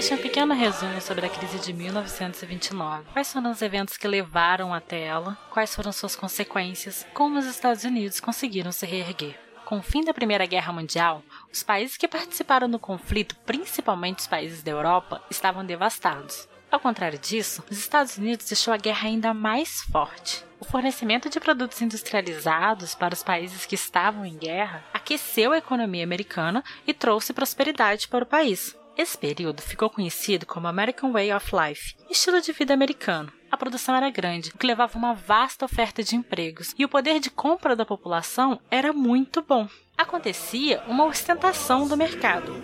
Este é um pequeno resumo sobre a crise de 1929. Quais foram os eventos que levaram até ela? Quais foram suas consequências? Como os Estados Unidos conseguiram se reerguer? Com o fim da Primeira Guerra Mundial, os países que participaram do conflito, principalmente os países da Europa, estavam devastados. Ao contrário disso, os Estados Unidos deixou a guerra ainda mais forte. O fornecimento de produtos industrializados para os países que estavam em guerra aqueceu a economia americana e trouxe prosperidade para o país. Esse período ficou conhecido como American Way of Life, estilo de vida americano. A produção era grande, o que levava uma vasta oferta de empregos, e o poder de compra da população era muito bom. Acontecia uma ostentação do mercado.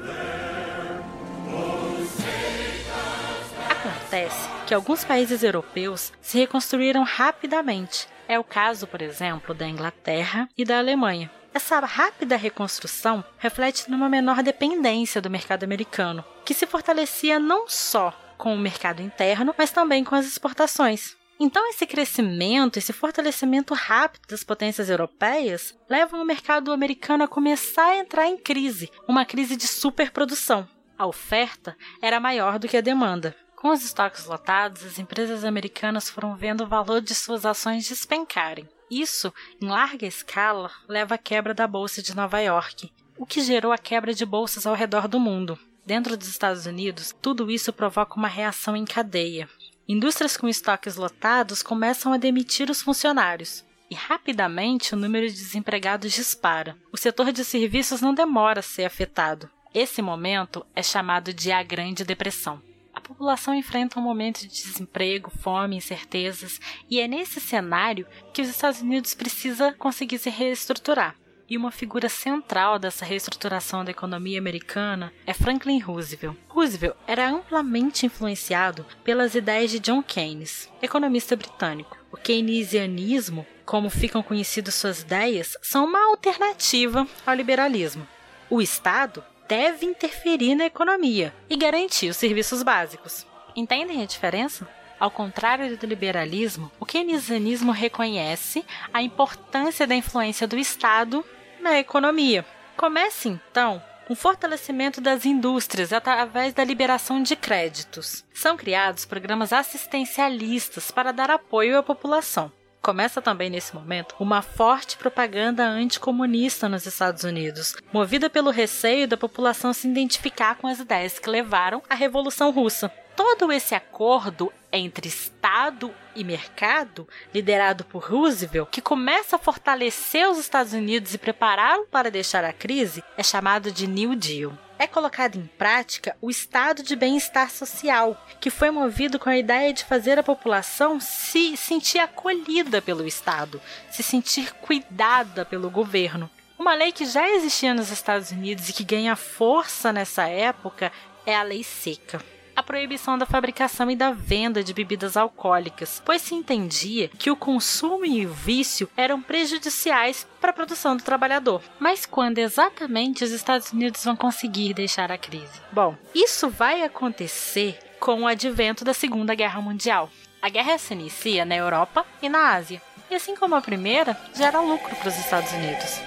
Acontece que alguns países europeus se reconstruíram rapidamente. É o caso, por exemplo, da Inglaterra e da Alemanha. Essa rápida reconstrução reflete numa menor dependência do mercado americano, que se fortalecia não só com o mercado interno, mas também com as exportações. Então, esse crescimento, esse fortalecimento rápido das potências europeias levam o mercado americano a começar a entrar em crise, uma crise de superprodução. A oferta era maior do que a demanda. Com os estoques lotados, as empresas americanas foram vendo o valor de suas ações despencarem. Isso, em larga escala, leva à quebra da Bolsa de Nova York, o que gerou a quebra de bolsas ao redor do mundo. Dentro dos Estados Unidos, tudo isso provoca uma reação em cadeia. Indústrias com estoques lotados começam a demitir os funcionários, e rapidamente o número de desempregados dispara. O setor de serviços não demora a ser afetado. Esse momento é chamado de a Grande Depressão população enfrenta um momento de desemprego, fome, incertezas, e é nesse cenário que os Estados Unidos precisa conseguir se reestruturar. E uma figura central dessa reestruturação da economia americana é Franklin Roosevelt. Roosevelt era amplamente influenciado pelas ideias de John Keynes, economista britânico. O keynesianismo, como ficam conhecidas suas ideias, são uma alternativa ao liberalismo. O Estado deve interferir na economia e garantir os serviços básicos. Entendem a diferença? Ao contrário do liberalismo, o keynesianismo reconhece a importância da influência do Estado na economia. Comece então um fortalecimento das indústrias através da liberação de créditos. São criados programas assistencialistas para dar apoio à população. Começa também nesse momento uma forte propaganda anticomunista nos Estados Unidos, movida pelo receio da população se identificar com as ideias que levaram à Revolução Russa. Todo esse acordo entre Estado e mercado, liderado por Roosevelt, que começa a fortalecer os Estados Unidos e prepará-lo para deixar a crise, é chamado de New Deal é colocado em prática o estado de bem-estar social, que foi movido com a ideia de fazer a população se sentir acolhida pelo Estado, se sentir cuidada pelo governo. Uma lei que já existia nos Estados Unidos e que ganha força nessa época é a Lei Seca a proibição da fabricação e da venda de bebidas alcoólicas, pois se entendia que o consumo e o vício eram prejudiciais para a produção do trabalhador. Mas quando exatamente os Estados Unidos vão conseguir deixar a crise? Bom, isso vai acontecer com o advento da Segunda Guerra Mundial. A guerra se inicia na Europa e na Ásia, e assim como a primeira, gera lucro para os Estados Unidos.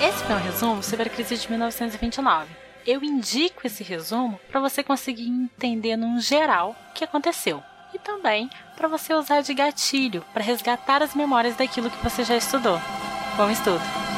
Esse foi um resumo sobre a crise de 1929 eu indico esse resumo para você conseguir entender num geral o que aconteceu. E também para você usar de gatilho para resgatar as memórias daquilo que você já estudou. Bom estudo!